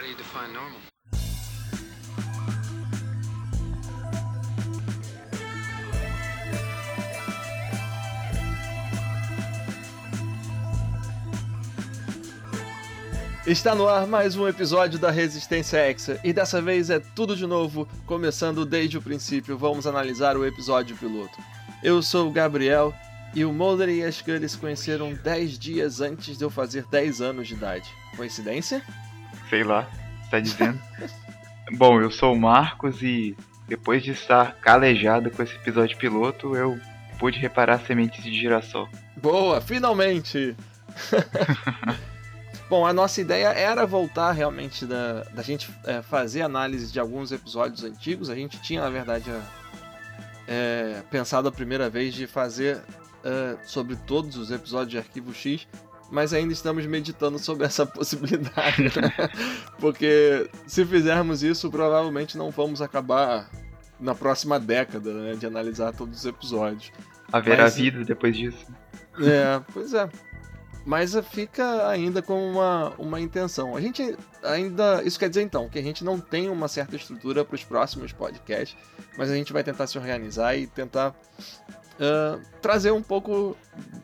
how do you define normal? Está no ar mais um episódio da Resistência Exa e dessa vez é tudo de novo, começando desde o princípio. Vamos analisar o episódio piloto. Eu sou o Gabriel e o Mulder e a Scully se conheceram 10 dias antes de eu fazer 10 anos de idade. Coincidência? Sei lá, tá dizendo. Bom, eu sou o Marcos e depois de estar calejado com esse episódio piloto, eu pude reparar sementes de girassol. Boa, finalmente! Bom, a nossa ideia era voltar realmente da, da gente é, fazer análise de alguns episódios antigos. A gente tinha, na verdade, é, pensado a primeira vez de fazer é, sobre todos os episódios de Arquivo X, mas ainda estamos meditando sobre essa possibilidade. Né? Porque se fizermos isso, provavelmente não vamos acabar na próxima década né, de analisar todos os episódios. Haverá Mas- vida depois disso. É, pois é. Mas fica ainda com uma, uma intenção. A gente ainda. Isso quer dizer então que a gente não tem uma certa estrutura para os próximos podcasts, mas a gente vai tentar se organizar e tentar ah, trazer um pouco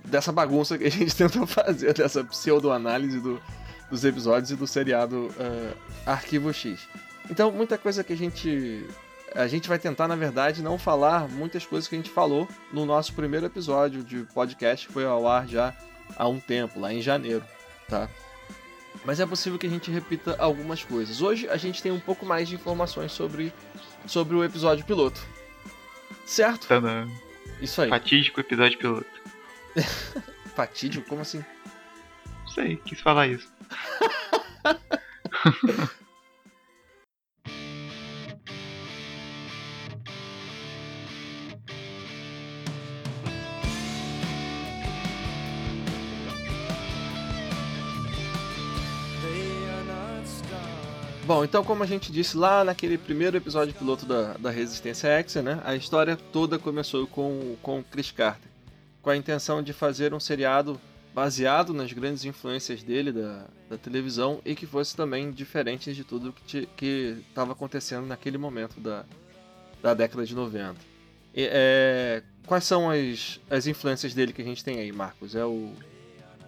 dessa bagunça que a gente tenta fazer, dessa pseudo-análise do- dos episódios e do seriado ah, Arquivo X. Então, muita coisa que a gente. A gente vai tentar, na verdade, não falar muitas coisas que a gente falou no nosso primeiro episódio de podcast, que foi ao ar já há um tempo, lá em janeiro, tá? Mas é possível que a gente repita algumas coisas. Hoje a gente tem um pouco mais de informações sobre, sobre o episódio piloto. Certo? No Isso aí. fatídico episódio piloto. Fatídico? Como assim? Não sei, quis falar isso. então como a gente disse lá naquele primeiro episódio piloto da, da Resistência X, né? A história toda começou com, o Chris Carter, com a intenção de fazer um seriado baseado nas grandes influências dele da, da televisão e que fosse também diferente de tudo que estava acontecendo naquele momento da, da década de 90. E, é, quais são as, as influências dele que a gente tem aí, Marcos? É o,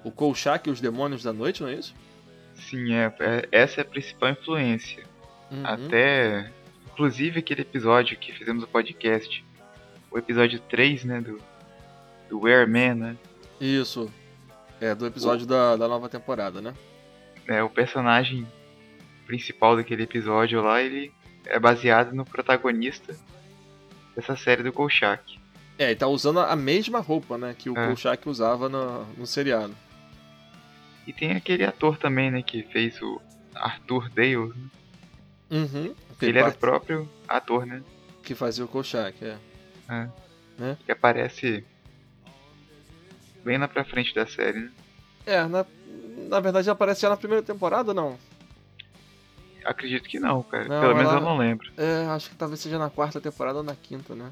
o Kolchak e os Demônios da Noite, não é isso? Sim, é, é- essa é a principal influência. Uhum. Até, inclusive, aquele episódio que fizemos o podcast, o episódio 3, né, do, do Airman, né? Isso. É, do episódio da, da nova temporada, né? É, o personagem principal daquele episódio lá, ele é baseado no protagonista dessa série do Kolchak. É, ele tá usando a mesma roupa, né? Que o É. Kolchak usava no, no seriado. E tem aquele ator também, né, que fez o Arthur Dale. né? Uhum. Ele era o próprio ator, né? que fazia o Kolchak, é. É. Né? Que aparece bem lá pra frente da série, né? É, na, na verdade aparece já na primeira temporada, não? Acredito que não, cara. Não, Pelo menos ela- eu não lembro. É, acho que talvez seja na quarta temporada ou na quinta, né?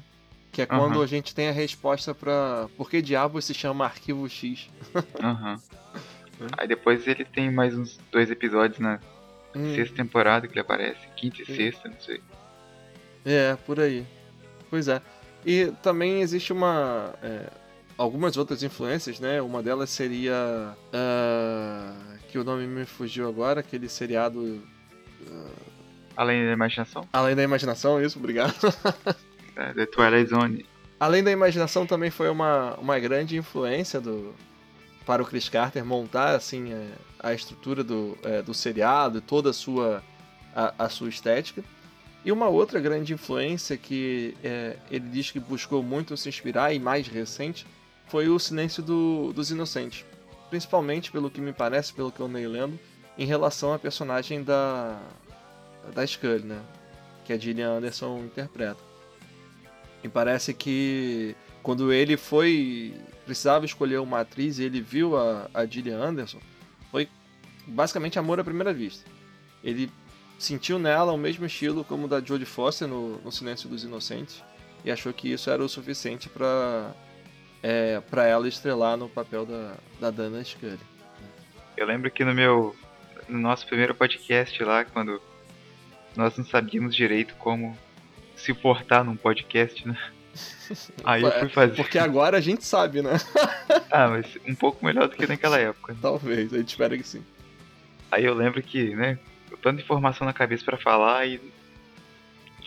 Que é quando a gente tem a resposta pra por que diabo se chama Arquivo X. Aham. Hum. Aí depois ele tem mais uns dois episódios na Hum, sexta temporada que ele aparece. Quinta e Hum. sexta, não sei. É, por aí. Pois é. E também existe uma. é, algumas outras influências, né? Uma delas seria. ah, que o nome me fugiu agora, aquele seriado. Além da imaginação, Além da imaginação, isso, obrigado. é, The Twilight Zone. Além da imaginação também foi uma, uma grande influência do, para o Chris Carter montar assim é, a estrutura do, é, do seriado e toda a sua, a, a sua estética. E uma outra grande influência que é, ele diz que buscou muito se inspirar e mais recente foi o Silêncio do- dos Inocentes. Principalmente, pelo que me parece, pelo que eu andei lendo, em relação à personagem da, da Scully, né? Que a Gillian Anderson interpreta. E parece que quando ele foi. precisava escolher uma atriz e ele viu a, a Gillian Anderson, foi basicamente amor à primeira vista. Ele sentiu nela o mesmo estilo como o da Jodie Foster no, no Silêncio dos Inocentes e achou que isso era o suficiente para é, para ela estrelar no papel da, da Dana Scully. Eu lembro que no meu no nosso primeiro podcast lá, quando nós não sabíamos direito como se portar num podcast, né? Aí eu fui fazer. Porque agora a gente sabe, né? ah, mas um pouco melhor do que naquela época. Talvez, a gente espera que sim. Aí eu lembro que, né, tanta informação na cabeça para falar e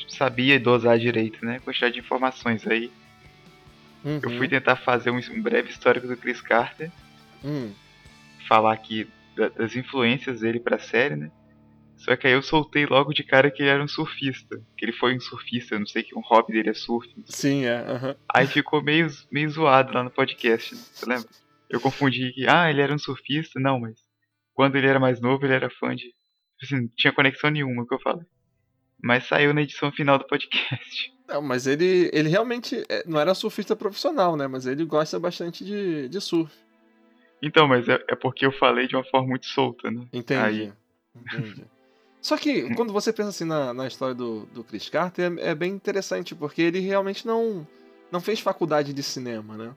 sabia dosar direito, né? Quantidade de informações aí. Uhum. Eu fui tentar fazer um, um, breve histórico do Chris Carter. Uhum. Falar aqui das influências dele pra série, né? Só que aí eu soltei logo de cara que ele era um surfista. Que ele foi um surfista, eu não sei que um hobby dele é surf. Sim, é. Aí ficou meio, meio zoado lá no podcast, né? você lembra? Eu confundi que, ah, ele era um surfista. Não, mas quando ele era mais novo, ele era fã de. Assim, não tinha conexão nenhuma que eu falei. Mas saiu na edição final do podcast. Não, mas ele, ele realmente é, não era surfista profissional, né? Mas ele gosta bastante de, de surf. Então, mas é, é porque eu falei de uma forma muito solta, né? Entendi. Aí... Entendi. Só que hum. quando você pensa assim na, na história do, do Chris Carter, é, é, bem interessante, porque ele realmente não, não fez faculdade de cinema, né?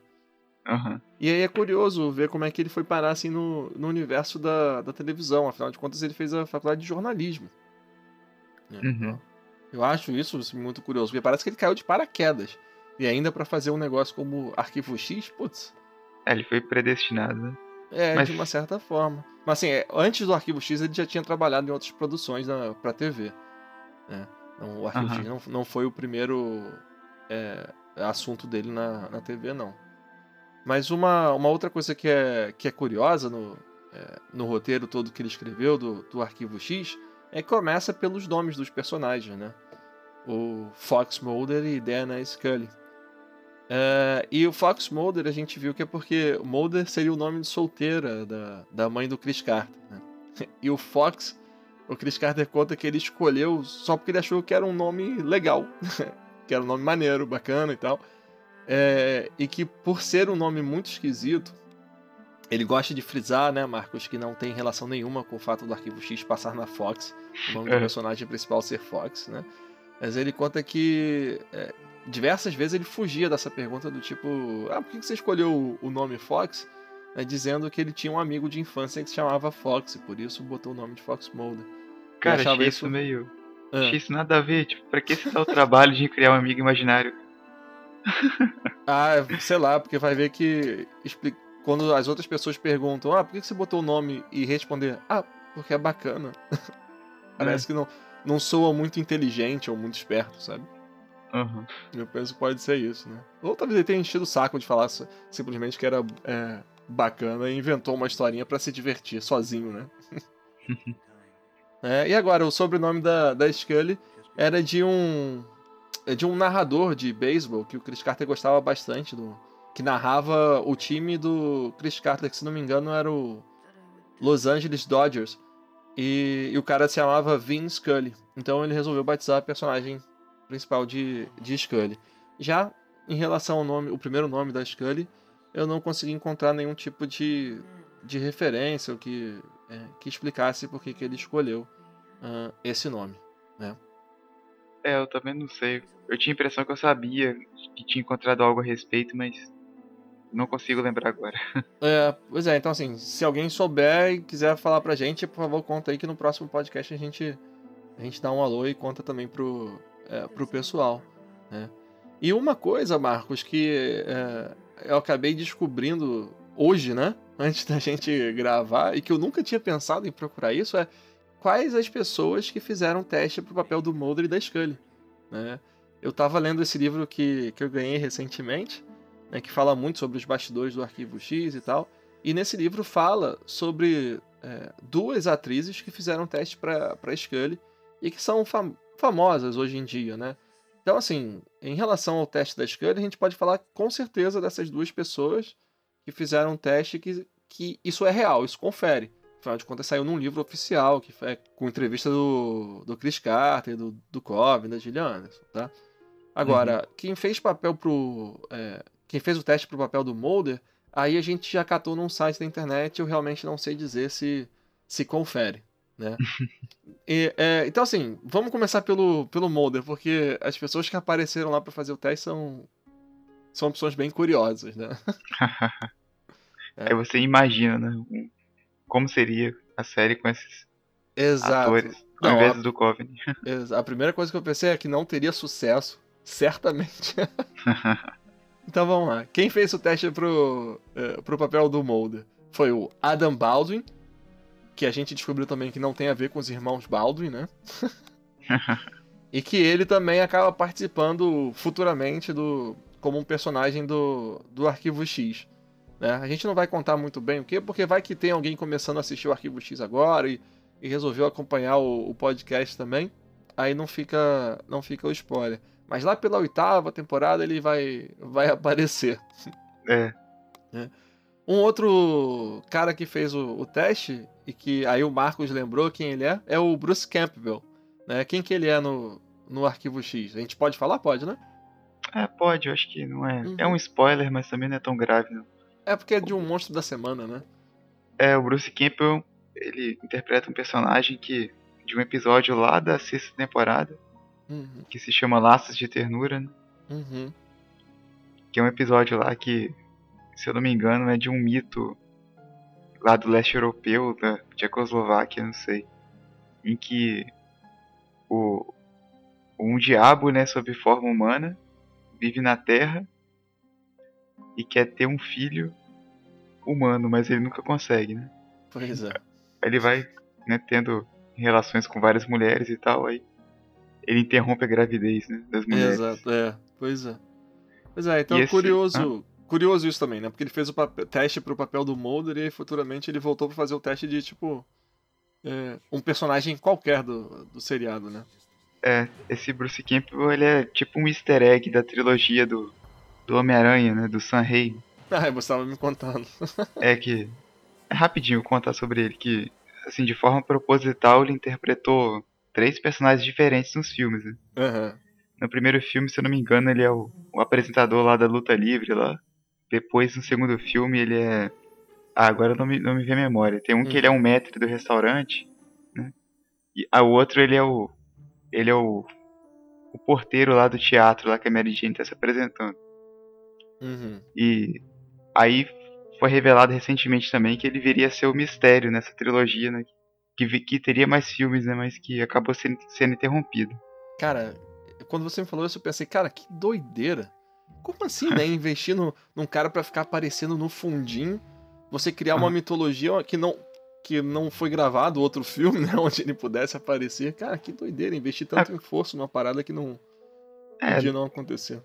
Uhum. E aí é curioso ver como é que ele foi parar assim no, no universo da, da televisão. Afinal de contas, ele fez a faculdade de jornalismo. Né? Uhum. Então, eu acho isso assim, muito curioso, porque parece que ele caiu de paraquedas. E ainda para fazer um negócio como Arquivo X, putz. É, ele foi predestinado, né? É, Mas... de uma certa forma. Mas assim, é, antes do Arquivo X ele já tinha trabalhado em outras produções na, pra TV. Né? Então, o Arquivo uhum. X não, não foi o primeiro é, assunto dele na, na TV, não. Mas uma, uma outra coisa que é, que é curiosa no, é, no roteiro todo que ele escreveu do, do Arquivo X é que começa pelos nomes dos personagens, né? O Fox Mulder e Dana Scully. Uh, e o Fox Mulder a gente viu que é porque Mulder seria o nome de solteira da, da mãe do Chris Carter. Né? E o Fox, o Chris Carter conta que ele escolheu só porque ele achou que era um nome legal, que era um nome maneiro, bacana e tal. É, e que por ser um nome muito esquisito, ele gosta de frisar, né, Marcos, que não tem relação nenhuma com o fato do Arquivo X passar na Fox, o nome do é. personagem principal ser Fox, né? Mas ele conta que é, diversas vezes ele fugia dessa pergunta do tipo, ah, por que você escolheu o nome Fox? Né, dizendo que ele tinha um amigo de infância que se chamava Fox, e por isso botou o nome de Fox Mulder. Cara, achei isso meio. Ah. Achei isso nada a ver, tipo, pra que você dá o trabalho de criar um amigo imaginário? ah, sei lá, porque vai ver que quando as outras pessoas perguntam, ah, por que você botou o nome e responder, ah, porque é bacana. Parece é. que não, não soa muito inteligente ou muito esperto, sabe? Uhum. Eu penso que pode ser isso, né? Ou talvez ele tenha enchido o saco de falar simplesmente que era é, bacana e inventou uma historinha para se divertir sozinho, né? é, e agora, o sobrenome da, da Scully era de um é de um narrador de beisebol que o Chris Carter gostava bastante do que narrava o time do Chris Carter, que se não me engano era o Los Angeles Dodgers. E, e o cara se chamava Vin Scully. Então ele resolveu batizar a personagem principal de, de Scully. Já em relação ao nome, o primeiro nome da Scully, eu não consegui encontrar nenhum tipo de, de referência ou que, é, que explicasse por que, que ele escolheu uh, esse nome, né? É, eu também não sei. Eu tinha a impressão que eu sabia que tinha encontrado algo a respeito, mas não consigo lembrar agora. É, pois é, então assim, se alguém souber e quiser falar pra gente, por favor, conta aí que no próximo podcast a gente, a gente dá um alô e conta também pro, é, pro pessoal, né? E uma coisa, Marcos, que é, eu acabei descobrindo hoje, né? Antes da gente gravar, e que eu nunca tinha pensado em procurar isso, é quais as pessoas que fizeram teste pro papel do Mulder e da Scully, né? Eu tava lendo esse livro que, que eu ganhei recentemente, né, que fala muito sobre os bastidores do Arquivo X e tal. E nesse livro fala sobre é, duas atrizes que fizeram teste para Scully e que são fam famosas hoje em dia, né? Então, assim, em relação ao teste da Scully, a gente pode falar com certeza dessas duas pessoas que fizeram um teste que, que isso é real, isso confere. Afinal de contas, saiu num livro oficial, que foi com entrevista do, do Chris Carter, do, do Cobb, da Gillian Anderson, tá? Agora, uhum. quem fez papel pro. É, quem fez o teste pro papel do Mulder, aí a gente já catou num site da internet, eu realmente não sei dizer se se confere, né? e, é, então assim, vamos começar pelo, pelo Mulder, porque as pessoas que apareceram lá para fazer o teste são são opções bem curiosas, né? é. você imagina, né? Como seria a série com esses Exato. atores, ao Não, invés a- do Coveney. Ex- A primeira coisa que eu pensei é que não teria sucesso, certamente. então vamos lá. Quem fez o teste pro, eh, pro papel do Mulder foi o Adam Baldwin, que a gente descobriu também que não tem a ver com os irmãos Baldwin, né? e que ele também acaba participando futuramente do como um personagem do, do Arquivo X. Né? A gente não vai contar muito bem o que, porque vai que tem alguém começando a assistir o Arquivo X agora e, e resolveu acompanhar o, o podcast também. Aí não fica, não fica o spoiler. Mas lá pela oitava temporada ele vai, vai aparecer. É, Um outro cara que fez o, o teste, e que aí o Marcos lembrou quem ele é, é o Bruce Campbell. Né? Quem que ele é no, no Arquivo X? A gente pode falar? Pode, né? é, pode, eu acho que não é. Uhum. É um spoiler, mas também não é tão grave, não. É porque é de um monstro da semana, né? É, o Bruce Campbell, ele interpreta um personagem que de um episódio lá da sexta temporada, Uhum, que se chama Laços de Ternura, né? uhum, que é um episódio lá que, se eu não me engano, é de um mito lá do leste europeu, da Tchecoslováquia, não sei, em que o um diabo, né, sob forma humana, vive na Terra e quer ter um filho humano, mas ele nunca consegue, né? Pois é. Ele vai, né, tendo relações com várias mulheres e tal, aí ele interrompe a gravidez, né, das mulheres. Exato, é. Pois é. Pois é, então é esse- curioso. Curioso isso também, né? Porque ele fez o papel- teste pro papel do Mulder e futuramente ele voltou pra fazer o teste de, tipo. é, um personagem qualquer do, do seriado, né? É, esse Bruce Campbell, ele é tipo um easter egg da trilogia do, do Homem-Aranha, né, do Sam Raimi. Ah, você tava me contando. É que, é rapidinho contar sobre ele, que, assim, de forma proposital, ele interpretou três personagens diferentes nos filmes, né. Aham. No primeiro filme, se eu não me engano, ele é o, o apresentador lá da luta livre lá. Depois, no segundo filme, ele é... Ah, agora não me, não me vem a memória. Tem um que Hum. ele é um maître do restaurante, né? E a outro, ele é o... Ele é o... O porteiro lá do teatro, lá que a Mary Jane tá se apresentando. Uhum. E aí foi revelado recentemente também que ele viria a ser o mistério nessa trilogia, né? Que, que teria mais filmes, né? Mas que acabou sendo, sendo interrompido. Cara, quando você me falou isso, eu pensei, cara, que doideira. Como assim, né? Investir no, num cara pra ficar aparecendo no fundinho, você criar uma Ah. mitologia que não, que não foi gravado outro filme, né? Onde ele pudesse aparecer. Cara, que doideira, investir tanto esforço numa parada que não É, podia não acontecer.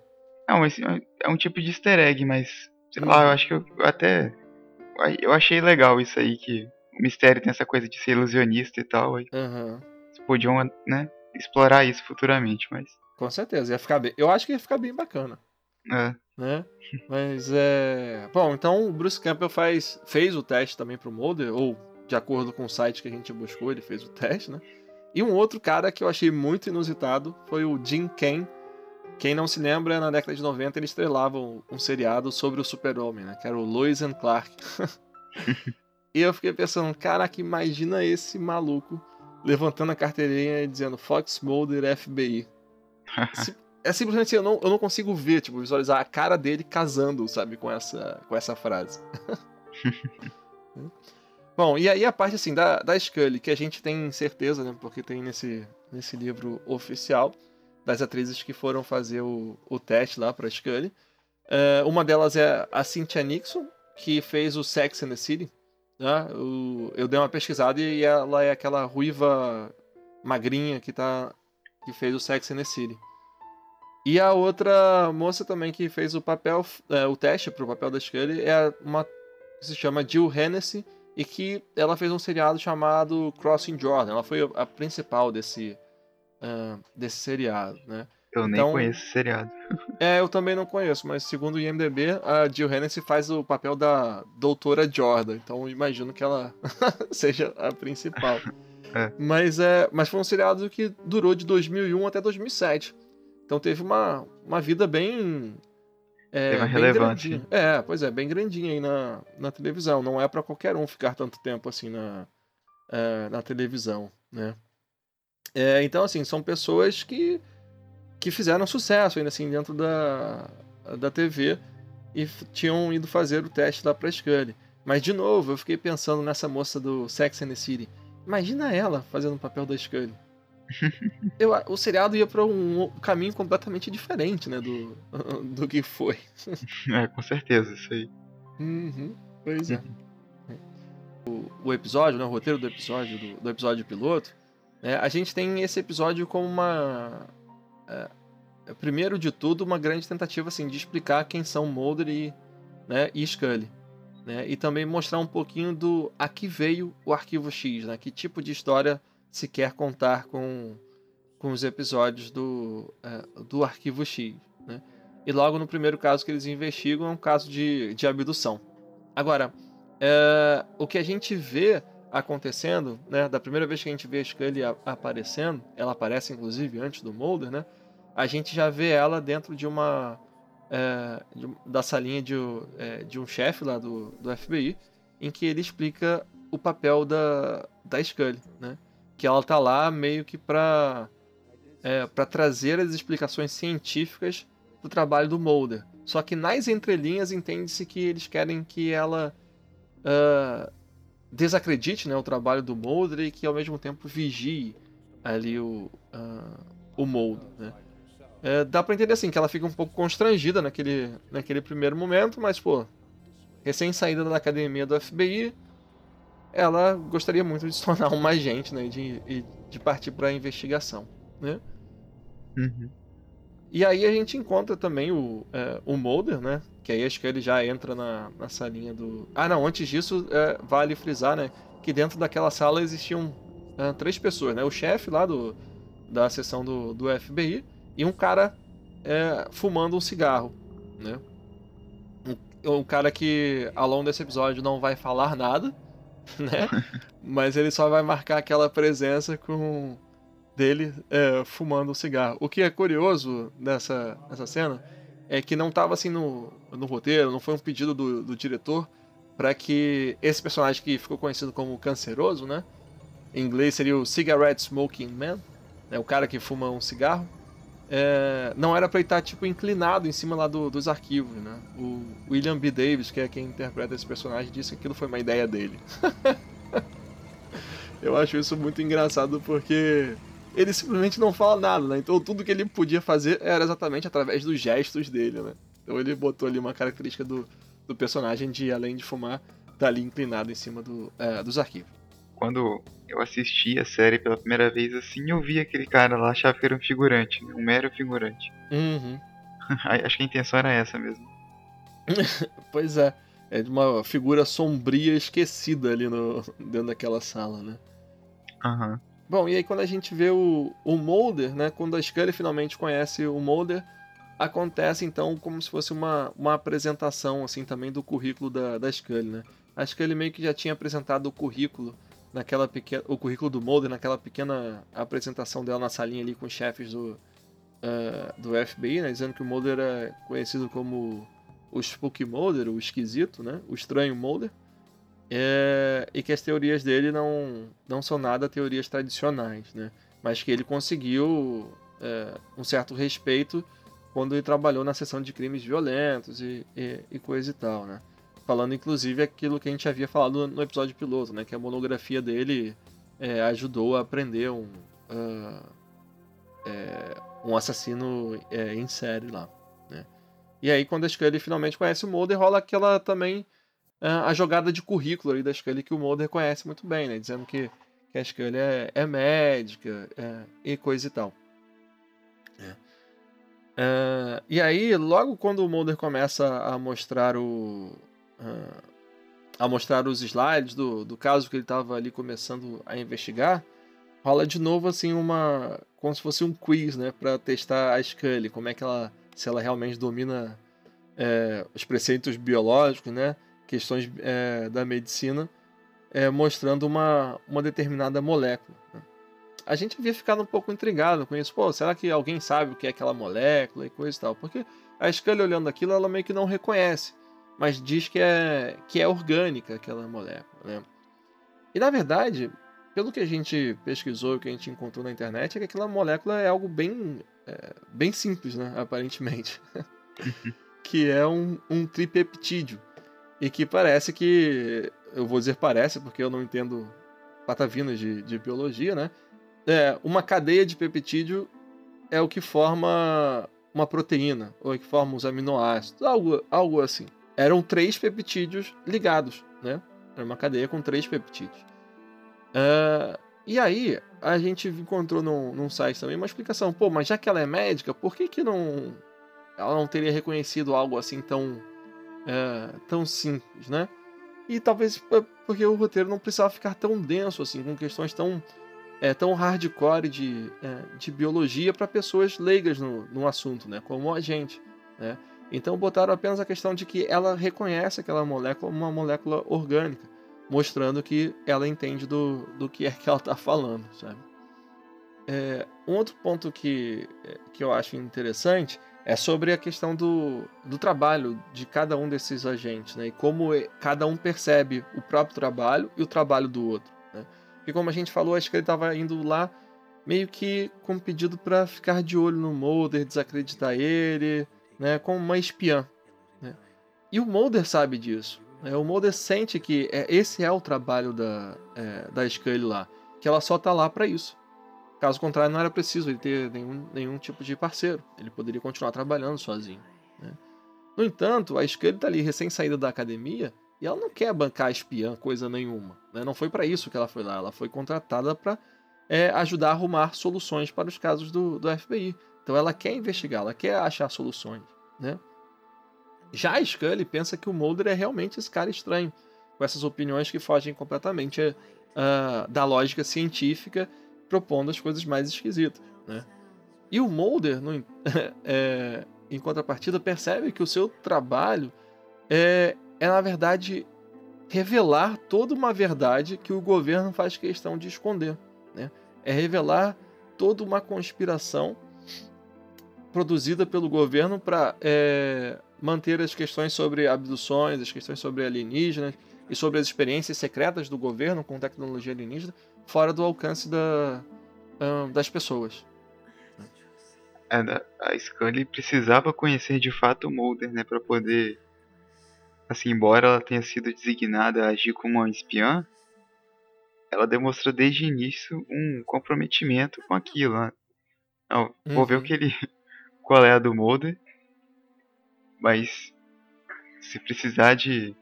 Não, esse é um tipo de easter egg, mas sei Uhum. lá, eu acho que eu até eu achei legal isso aí que o mistério tem essa coisa de ser ilusionista e tal, aí eles podiam, né, explorar isso futuramente, mas Com certeza, ia ficar bem. Eu acho que ia ficar bem bacana. É, né? Mas é. Bom, então o Bruce Campbell faz, fez o teste também pro Mulder, ou de acordo com o site que a gente buscou, ele fez o teste, né? E um outro cara que eu achei muito inusitado foi o Jim Kane. Quem não se lembra, na década de 90 ele estrelava um, um seriado sobre o super-homem, né? Que era o Lois and Clark. e eu fiquei pensando, caraca, imagina esse maluco levantando a carteirinha e dizendo Fox Mulder FBI. Se- é simplesmente assim, eu não, eu não consigo ver, tipo, visualizar a cara dele casando, sabe, com essa, com essa frase. Bom, e aí a parte assim da, da Scully, que a gente tem certeza, né, porque tem nesse, nesse livro oficial, das atrizes que foram fazer o, o teste lá pra Scully. É, uma delas é a Cynthia Nixon, que fez o Sex and the City. Né? O- eu dei uma pesquisada e ela é aquela ruiva magrinha que tá que fez o Sex and the City. E a outra moça também que fez o papel, é, o teste pro papel da Scully é uma que se chama Jill Hennessy e que ela fez um seriado chamado Crossing Jordan. Ela foi a principal desse ah, desse seriado, né? eu nem Então- conheço esse seriado. É, eu também não conheço, mas segundo o IMDb, a Jill Hennessy faz o papel da doutora Jordan, então imagino que ela seja a principal. É. Mas, é, mas foi um seriado que durou de 2001 até 2007. Então teve uma, uma vida bem. É, Teve uma bem relevância. grandinha. É, pois é, bem grandinha aí na, na televisão. Não é pra qualquer um ficar tanto tempo assim na, é, na televisão, né? É, então, assim, são pessoas que, que fizeram sucesso ainda assim dentro da, da TV e tinham ido fazer o teste lá pra Scully. Mas, de novo, eu fiquei pensando nessa moça do Sex and the City. Imagina ela fazendo o papel da Scully. Eu, o seriado ia para um caminho completamente diferente, né, do, do que foi. É, com certeza, isso aí. Uhum, pois é. O, o, episódio, né, o roteiro do episódio, do, do episódio piloto, né, a gente tem esse episódio como uma... É, primeiro de tudo, uma grande tentativa assim, de explicar quem são Mulder e, né, e Scully. Né, e também mostrar um pouquinho do a que veio o Arquivo X, né, que tipo de história se quer contar com, com os episódios do, uh, do Arquivo X. Né? E logo no primeiro caso que eles investigam é um caso de, de abdução. Agora, uh, o que a gente vê acontecendo, né, da primeira vez que a gente vê a Scully aparecendo, ela aparece inclusive antes do Mulder, né, a gente já vê ela dentro de uma é, de, da salinha de, é, de um chefe lá do, do FBI, em que ele explica o papel da, da Scully, né? Que ela tá lá meio que para é, para trazer as explicações científicas do trabalho do Mulder. Só que nas entrelinhas entende-se que eles querem que ela uh, desacredite né, o trabalho do Mulder e que ao mesmo tempo vigie ali o, uh, o Mulder. Né? É, dá pra entender assim, que ela fica um pouco constrangida naquele, naquele primeiro momento, mas pô, recém saída da academia do FBI, ela gostaria muito de se tornar uma agente, né? De, de partir para a investigação, né? Uhum. E aí a gente encontra também o, é, o Mulder, né? Que aí acho que ele já entra na, na salinha do... Ah, não, antes disso, é, vale frisar, né? Que dentro daquela sala existiam é, três pessoas, né? O chefe lá do, da seção do, do FBI e um cara é, fumando um cigarro, né? Um, um cara que ao longo desse episódio não vai falar nada, né? Mas ele só vai marcar aquela presença com dele é, fumando um cigarro. O que é curioso nessa, nessa cena é que não estava assim no, no roteiro, não foi um pedido do, do diretor para que esse personagem que ficou conhecido como canceroso, né? Em inglês seria o Cigarette Smoking Man, né? o cara que fuma um cigarro é, não era pra ele estar, tá, tipo, inclinado em cima lá do, dos arquivos, né? O William B. Davis, que é quem interpreta esse personagem, disse que aquilo foi uma ideia dele. Eu acho isso muito engraçado porque ele simplesmente não fala nada, né? Então tudo que ele podia fazer era exatamente através dos gestos dele, né? Então ele botou ali uma característica do, do personagem de, além de fumar, tá ali inclinado em cima do, é, dos arquivos quando eu assisti a série pela primeira vez assim, eu vi aquele cara lá, achava que era um figurante, né? um mero figurante. Uhum. Acho que a intenção era essa mesmo. pois é. É de uma figura sombria esquecida ali no, dentro daquela sala, né? Uhum. Bom, e aí quando a gente vê o, o Mulder, né? Quando a Scully finalmente conhece o Mulder, acontece então como se fosse uma, uma apresentação assim também do currículo da, da Scully, né? A Scully meio que já tinha apresentado o currículo naquela pequena, o currículo do Mulder, naquela pequena apresentação dela na salinha ali com os chefes do, uh, do FBI, né, dizendo que o Mulder é conhecido como o Spooky Mulder, o esquisito, né, o estranho Mulder, é, e que as teorias dele não, não são nada teorias tradicionais, né, mas que ele conseguiu é, um certo respeito quando ele trabalhou na seção de crimes violentos e, e, e coisa e tal, né falando inclusive aquilo que a gente havia falado no episódio piloto, né? Que a monografia dele é, ajudou a prender um, uh, é, um assassino é, em série lá, né? E aí quando a Scully finalmente conhece o Mulder, rola aquela também uh, a jogada de currículo aí da Scully que o Mulder conhece muito bem, né? Dizendo que, que a Scully é, é médica é, e coisa e tal. Uh, e aí, logo quando o Mulder começa a mostrar o, a mostrar os slides do, do caso que ele estava ali começando a investigar, rola de novo assim uma como se fosse um quiz, né, para testar a Scully, como é que ela se ela realmente domina é, os preceitos biológicos, né, questões é, da medicina, é, mostrando uma, uma determinada molécula. Né. A gente havia ficado um pouco intrigado com isso. Pô, será que alguém sabe o que é aquela molécula e coisa e tal? Porque a Scully olhando aquilo, ela meio que não reconhece mas diz que é, que é orgânica aquela molécula. Né? E na verdade, pelo que a gente pesquisou, o que a gente encontrou na internet, é que aquela molécula é algo bem, é, bem simples, né? aparentemente. que é um, um tripeptídeo. E que parece que. Eu vou dizer parece, porque eu não entendo patavinas de, de biologia, né? É, uma cadeia de peptídeo é o que forma uma proteína, ou é que forma os aminoácidos, algo, algo assim. Eram três peptídeos ligados, né? Era uma cadeia com três peptídeos. Uh, e aí, a gente encontrou num, num, site também uma explicação. Pô, mas já que ela é médica, por que, que não ela não teria reconhecido algo assim tão, uh, tão simples, né? E talvez porque o roteiro não precisava ficar tão denso assim, com questões tão é, tão hardcore de, é, de biologia para pessoas leigas no, no assunto, né? Como a gente, né? Então botaram apenas a questão de que ela reconhece aquela molécula como uma molécula orgânica, mostrando que ela entende do, do que é que ela está falando, sabe? É, um outro ponto que, é, que eu acho interessante é sobre a questão do, do trabalho de cada um desses agentes, né? E como cada um percebe o próprio trabalho e o trabalho do outro. Né? E como a gente falou, acho que ele estava indo lá meio que com pedido para ficar de olho no Mulder, desacreditar ele, né, como uma espiã. Né? E o Mulder sabe disso. Né? O Mulder sente que é, esse é o trabalho da, é, da Scully lá, que ela só tá lá para isso. Caso contrário, não era preciso ele ter nenhum, nenhum tipo de parceiro. Ele poderia continuar trabalhando sozinho. Né? No entanto, a Scully tá ali recém-saída da academia e ela não quer bancar espiã, coisa nenhuma. Né? Não foi para isso que ela foi lá. Ela foi contratada para é, ajudar a arrumar soluções para os casos do, do FBI. Então ela quer investigar, ela quer achar soluções. Né? Já a Scully pensa que o Mulder é realmente esse cara estranho, com essas opiniões que fogem completamente uh, da lógica científica, propondo as coisas mais esquisitas. Né? E o Mulder, no, é, em contrapartida, percebe que o seu trabalho é, é, na verdade, revelar toda uma verdade que o governo faz questão de esconder. Né? É revelar toda uma conspiração produzida pelo governo para é, manter as questões sobre abduções, as questões sobre alienígenas e sobre as experiências secretas do governo com tecnologia alienígena fora do alcance da, um, das pessoas. É, a Scully precisava conhecer de fato o Mulder, né, para poder assim, embora ela tenha sido designada a agir como uma espiã, ela demonstrou desde o início um comprometimento com aquilo. Né? Não, uhum. Vou ver o uhum. que ele. Qual é a do Mulder. Mas se precisar de.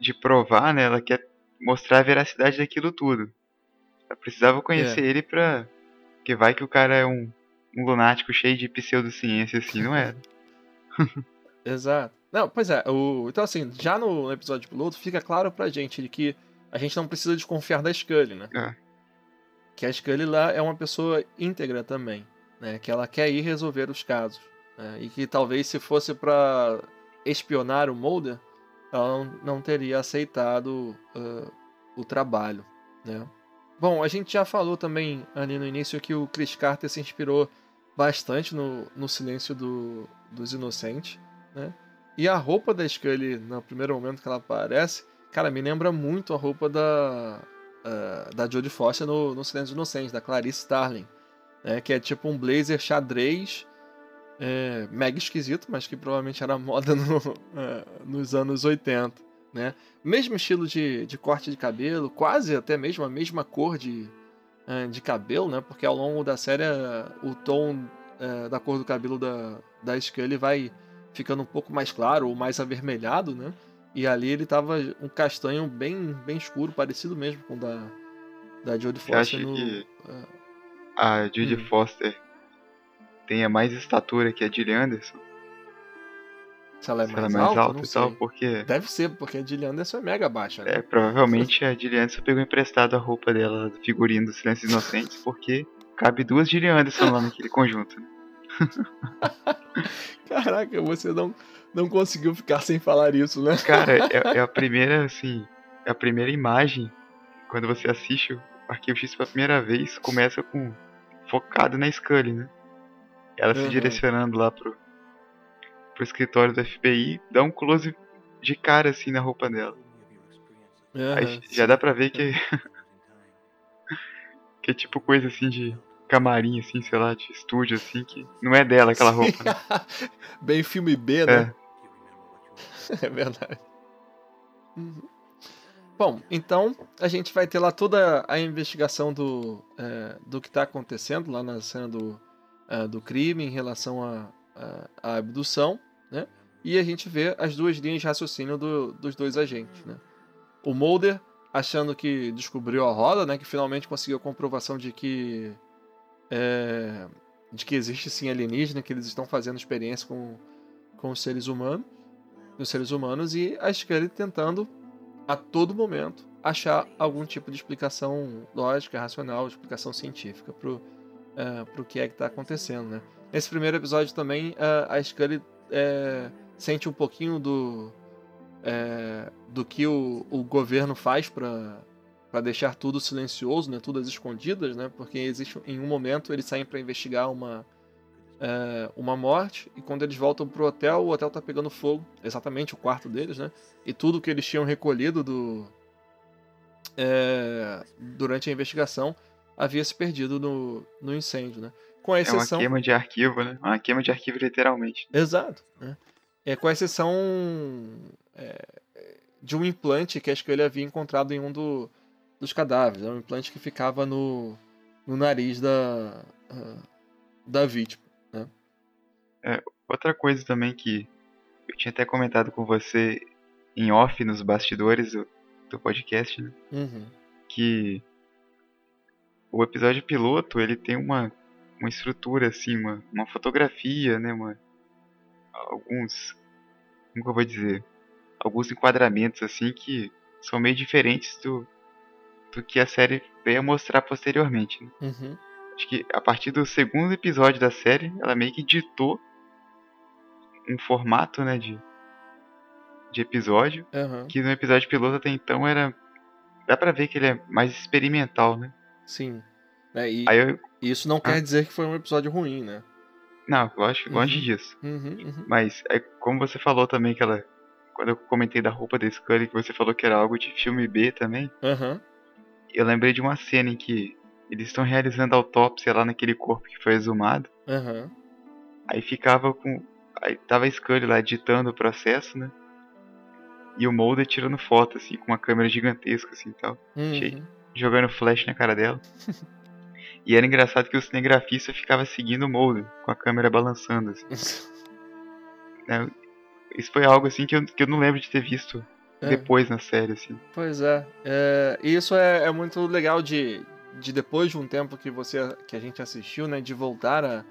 de provar, né? Ela quer mostrar a veracidade daquilo tudo. Ela precisava conhecer é. ele pra. Porque vai que o cara é um, um lunático cheio de pseudociência assim, não era? Exato. Não, pois é, o, então assim, já no episódio piloto fica claro pra gente de que a gente não precisa desconfiar da Scully, né? É. Que a Scully lá é uma pessoa íntegra também, né? Que ela quer ir resolver os casos. Né? E que talvez se fosse para espionar o Mulder, ela não, não teria aceitado uh, o trabalho, né? Bom, a gente já falou também ali no início que o Chris Carter se inspirou bastante no, no Silêncio do, dos Inocentes, né? E a roupa da Scully, no primeiro momento que ela aparece, cara, me lembra muito a roupa da, uh, da Jodie Foster no, no Silêncio Inocente, da Clarice Starling. Né, que é tipo um blazer xadrez, é, mega esquisito, mas que provavelmente era moda no, uh, nos anos 80. Né? Mesmo estilo de, de corte de cabelo, quase até mesmo a mesma cor de, uh, de cabelo, né? porque ao longo da série o tom da cor do cabelo da, da Scully vai ficando um pouco mais claro ou mais avermelhado, né? E ali ele tava um castanho bem, bem escuro, parecido mesmo com o da, da Jodie Foster. no, que uh... a Jodie hum. Foster tenha mais estatura que a Gillian Anderson? Se ela é, Se mais, ela é mais alta, alta e tal, porque... Deve ser, porque a Gillian Anderson é mega baixa, né? É, provavelmente a Gillian Anderson pegou emprestado a roupa dela, do figurino dos Silêncios Inocentes, porque cabe duas Gillian Anderson lá naquele conjunto, né? Caraca, você não, não conseguiu ficar sem falar isso, né? Cara, é, é, a primeira, assim, é a primeira imagem quando você assiste o Arquivo X pela primeira vez, começa com focado na Scully, né? Ela uhum. se direcionando lá pro, pro escritório do FBI, dá um close de cara assim na roupa dela. Uhum. Aí já dá pra ver que que é tipo coisa assim de camarim, assim, sei lá, de estúdio, assim, que não é dela aquela roupa. Né? Bem filme B, né? É, é verdade. Uhum. Bom, então a gente vai ter lá toda a investigação do, é, do que está acontecendo lá na cena do, é, do crime em relação à a, a, abdução, né? E a gente vê as duas linhas de raciocínio do, dos dois agentes, né? O Mulder achando que descobriu a roda, né? Que finalmente conseguiu a comprovação de que é, de que existe sim alienígena, que eles estão fazendo experiência com, com os seres humanos, os seres humanos e a Scully tentando a todo momento achar algum tipo de explicação lógica, racional, explicação científica pro uh, pro que é que está acontecendo, né? Nesse primeiro episódio também uh, a Scully é, sente um pouquinho do do que o, o governo faz para para deixar tudo silencioso, né, tudo às escondidas, né, porque existe em um momento eles saem para investigar uma é, uma morte e quando eles voltam pro hotel, o hotel tá pegando fogo, exatamente o quarto deles, né, e tudo que eles tinham recolhido do é, durante a investigação havia se perdido no, no incêndio, né. Com a exceção... É uma queima de arquivo, né? Uma queima de arquivo literalmente. Exato. Né? É, com exceção é, de um implante que acho que ele havia encontrado em um do, dos cadáveres. É um implante que ficava no, no nariz da, uh, da vítima. É, outra coisa também que eu tinha até comentado com você em off nos bastidores do, do podcast, né? Uhum. Que o episódio piloto ele tem uma, uma estrutura assim, uma, uma fotografia, né? Uma, alguns. Como que eu vou dizer? Alguns enquadramentos assim que são meio diferentes do, do que a série veio a mostrar posteriormente. Né? Uhum. Acho que a partir do segundo episódio da série, ela meio que ditou um formato, né, de, de episódio, uhum. que no episódio piloto até então era dá para ver que ele é mais experimental, né? Sim. É, e eu... isso não ah. quer dizer que foi um episódio ruim, né? Não, lógico, longe uhum. disso. Uhum, uhum. Mas é como você falou também que ela quando eu comentei da roupa da Scully, que você falou que era algo de filme B também. Eu lembrei de uma cena em que eles estão realizando a autópsia lá naquele corpo que foi exumado. Aí ficava com. Aí tava a Scully lá editando o processo, né? E o Mulder tirando foto, assim, com uma câmera gigantesca, assim e tal. Uhum. Cheio, jogando flash na cara dela. e era engraçado que o cinegrafista ficava seguindo o Mulder, com a câmera balançando, assim. é, isso foi algo, assim, que eu, que eu não lembro de ter visto é. depois na série, assim. Pois é. é isso é, é, muito legal de, de depois de um tempo que você que a gente assistiu, né, de voltar a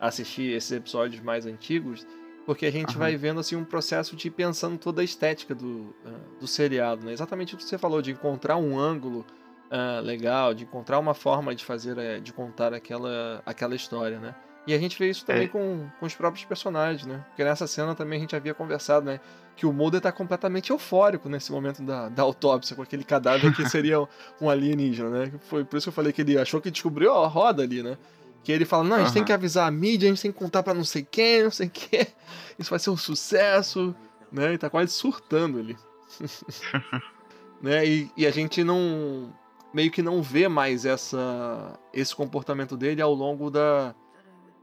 assistir esses episódios mais antigos, porque a gente uhum. vai vendo assim um processo de pensando toda a estética do, uh, do seriado, né? Exatamente o que você falou de encontrar um ângulo uh, legal, de encontrar uma forma de fazer, uh, de contar aquela aquela história, né? E a gente vê isso também é. com, com os próprios personagens, né? Porque nessa cena também a gente havia conversado, né? Que o Mulder tá completamente eufórico nesse momento da, da autópsia, com aquele cadáver que seria um alienígena, né? Foi por isso que eu falei que ele achou que descobriu a roda ali, né? Que ele fala, não, a gente uhum. tem que avisar a mídia, a gente tem que contar pra não sei quem, não sei o que. Isso vai ser um sucesso, né? E tá quase surtando ali. né? E, e a gente não... Meio que não vê mais essa, esse comportamento dele ao longo da,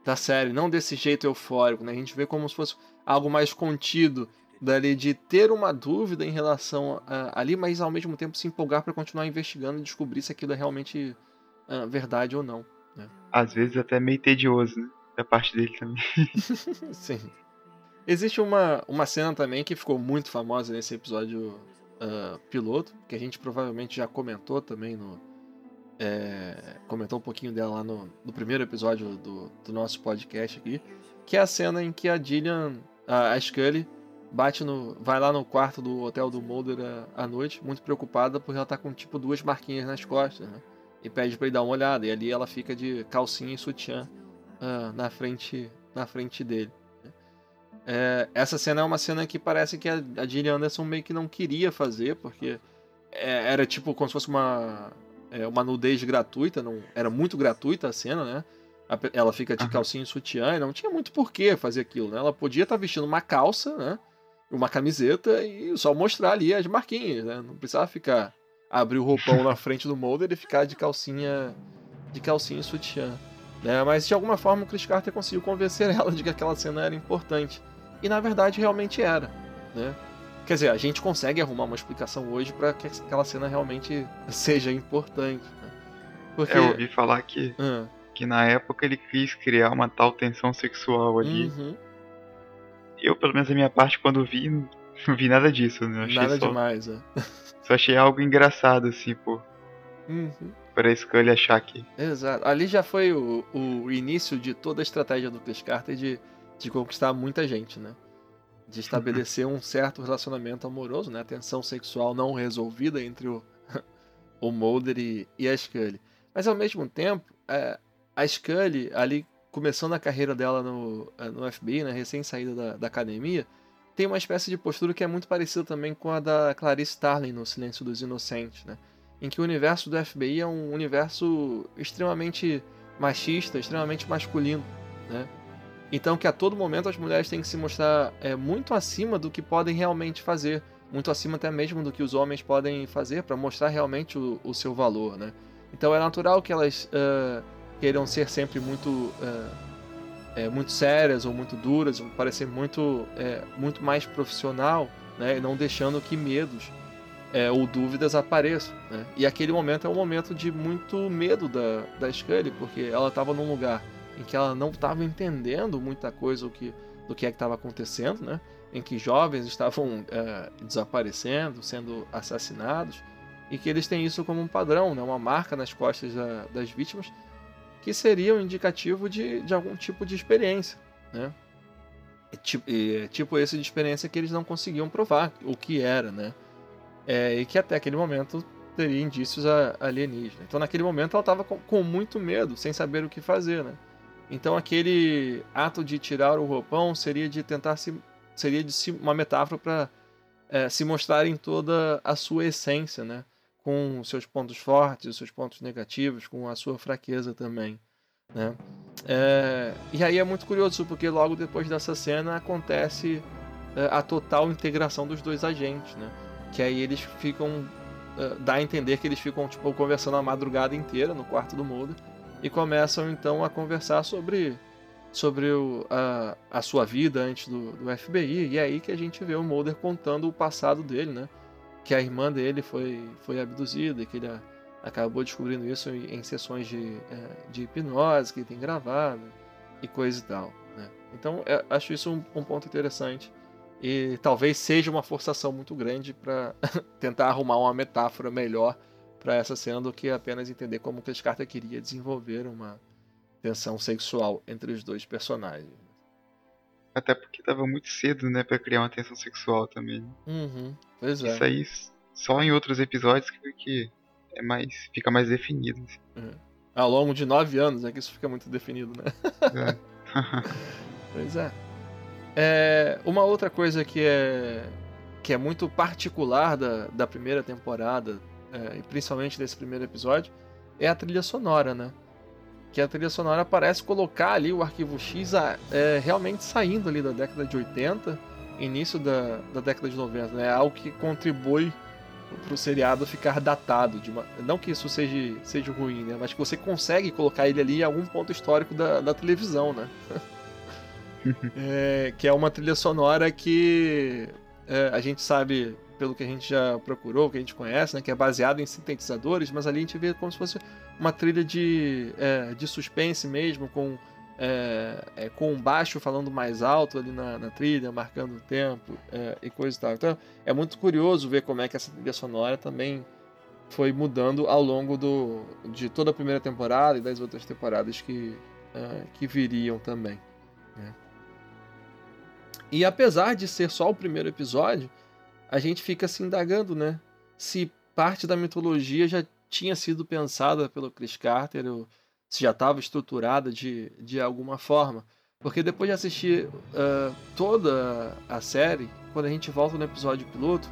da série, não desse jeito eufórico, né? A gente vê como se fosse algo mais contido, dali de ter uma dúvida em relação a, ali, mas ao mesmo tempo se empolgar para continuar investigando e descobrir se aquilo é realmente uh, verdade ou não. Né? Às vezes até meio tedioso, né? Da parte dele também. Sim. Existe uma, uma cena também que ficou muito famosa nesse episódio uh, piloto, que a gente provavelmente já comentou também no, é, comentou um pouquinho dela lá no, no primeiro episódio do, do, nosso podcast aqui, que é a cena em que a Gillian, a, a Scully, bate no, vai lá no quarto do hotel do Mulder à, noite, muito preocupada porque ela tá com tipo duas marquinhas nas costas, né? E pede para ele dar uma olhada, e ali ela fica de calcinha e sutiã uh, na frente na frente dele. Né? É, essa cena é uma cena que parece que a, a Gillian Anderson meio que não queria fazer, porque é, era tipo como se fosse uma é, uma nudez gratuita, não era muito gratuita a cena, né? Ela fica de calcinha e sutiã e não tinha muito porquê fazer aquilo, né? Ela podia estar tá vestindo uma calça, né? Uma camiseta e só mostrar ali as marquinhas, né? Não precisava ficar abrir o roupão na frente do molder e ficar de calcinha de calcinha e sutiã. Né? Mas de alguma forma o Chris Carter conseguiu convencer ela de que aquela cena era importante. E na verdade realmente era, né? Quer dizer, a gente consegue arrumar uma explicação hoje para que aquela cena realmente seja importante. Né? Porque... É, eu ouvi falar que, uhum. que na época ele quis criar uma tal tensão sexual ali. Uhum. Eu, pelo menos a minha parte, quando vi, não vi nada disso, né? Achei nada só, demais, é. Só achei algo engraçado, assim, pô. Uhum. Pra Scully achar que. Exato. Ali já foi o, o início de toda a estratégia do Chris Carter de, de conquistar muita gente, né? de estabelecer um certo relacionamento amoroso, né? A tensão sexual não resolvida entre o, o Mulder e, e, a Scully. Mas ao mesmo tempo, é, a Scully, ali começando a carreira dela no, no FBI, né, recém-saída da, da, academia, tem uma espécie de postura que é muito parecida também com a da Clarice Starling no Silêncio dos Inocentes, né? Em que o universo do FBI é um universo extremamente machista, extremamente masculino, né? Então que a todo momento as mulheres têm que se mostrar é, muito acima do que podem realmente fazer, muito acima até mesmo do que os homens podem fazer para mostrar realmente o, o, seu valor, né? Então é natural que elas uh, queiram ser sempre muito uh, é, muito sérias ou muito duras, ou parecer muito é, muito mais profissional, né? Não deixando que medos é, ou dúvidas apareçam, né? E aquele momento é um momento de muito medo da, da Scully, porque ela estava num lugar em que ela não estava entendendo muita coisa do que do que é que estava acontecendo, né? Em que jovens estavam é, desaparecendo, sendo assassinados, e que eles têm isso como um padrão, né? Uma marca nas costas da, das vítimas, que seria um indicativo de, de algum tipo de experiência, né? E, tipo, e, tipo esse de experiência que eles não conseguiam provar o que era, né? É, e que até aquele momento teria indícios alienígenas. Então, naquele momento, ela estava com, com, muito medo, sem saber o que fazer, né? Então aquele ato de tirar o roupão seria de tentar se seria de se, uma metáfora para é, se mostrar em toda a sua essência, né? Com seus pontos fortes, seus pontos negativos, com a sua fraqueza também, né? É, e aí é muito curioso porque logo depois dessa cena acontece é, a total integração dos dois agentes, né? Que aí eles ficam é, dá a entender que eles ficam tipo conversando a madrugada inteira no quarto do Mulder e começam então a conversar sobre sobre o, a, a sua vida antes do, do FBI e é aí que a gente vê o Mulder contando o passado dele, né? Que a irmã dele foi foi abduzida e que ele acabou descobrindo isso em, sessões de, é, de hipnose que tem gravado e coisa e tal, né? Então é, acho isso um, um ponto interessante e talvez seja uma forçação muito grande para tentar arrumar uma metáfora melhor para essa cena do que apenas entender como Chris Carter queria desenvolver uma tensão sexual entre os dois personagens. Até porque tava muito cedo, né, para criar uma tensão sexual também. Uhum, pois é. Isso aí só em outros episódios que, que é mais, fica mais definido. Assim. Uhum. Ao longo de nove anos é que isso fica muito definido, né? É. pois é. é. Uma outra coisa que é que é muito particular da, da primeira temporada é, principalmente desse primeiro episódio, é a trilha sonora, né? Que a trilha sonora parece colocar ali o arquivo X é, realmente saindo ali da década de 80, início da, da década de 90, né? É algo que contribui para o seriado ficar datado. Uma... Não que isso seja, seja ruim, né? Mas que você consegue colocar ele ali em algum ponto histórico da, da televisão, né? é, que é uma trilha sonora que é, a gente sabe pelo que a gente já procurou, que a gente conhece, né, que é baseado em sintetizadores, mas ali a gente vê como se fosse uma trilha de, é, de suspense mesmo, com, é, é, com um baixo falando mais alto ali na, na trilha, marcando o tempo é, e coisa e tal. Então é muito curioso ver como é que essa trilha sonora também foi mudando ao longo do, de toda a primeira temporada e das outras temporadas que, é, que viriam também. Né? E apesar de ser só o primeiro episódio, a gente fica se indagando, né? Se parte da mitologia já tinha sido pensada pelo Chris Carter, ou se já estava estruturada de, de alguma forma. Porque depois de assistir uh, toda a série, quando a gente volta no episódio piloto,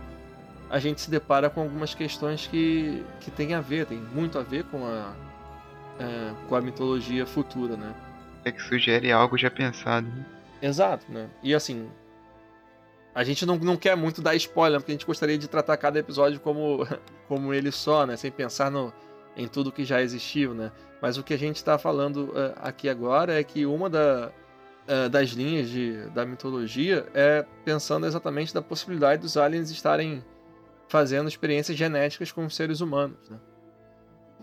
a gente se depara com algumas questões que, que tem a ver, tem muito a ver com a, uh, com a mitologia futura, né? É que sugere algo já pensado. Né? Exato, né? E assim, a gente não, não quer muito dar spoiler, porque a gente gostaria de tratar cada episódio como, como ele só, né? Sem pensar no, em tudo que já existiu, né? Mas o que a gente está falando uh, aqui agora é que uma da, uh, das linhas de, da mitologia é pensando exatamente da possibilidade dos aliens estarem fazendo experiências genéticas com os seres humanos, né?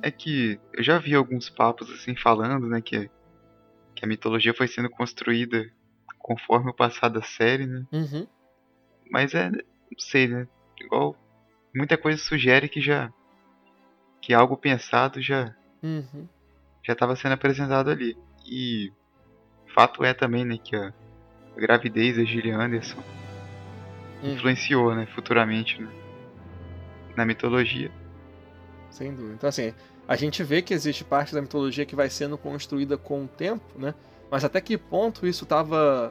É que eu já vi alguns papos assim falando, né, que, que a mitologia foi sendo construída conforme o passado da série, né? Uhum. Mas é, não sei, né? Igual muita coisa sugere que já que algo pensado já uhum. já estava sendo apresentado ali. E fato é também, né, que a, a gravidez da Gillian Anderson uhum. influenciou, né, futuramente né, na mitologia. Sem dúvida. Então assim, a gente vê que existe parte da mitologia que vai sendo construída com o tempo, né? Mas até que ponto isso estava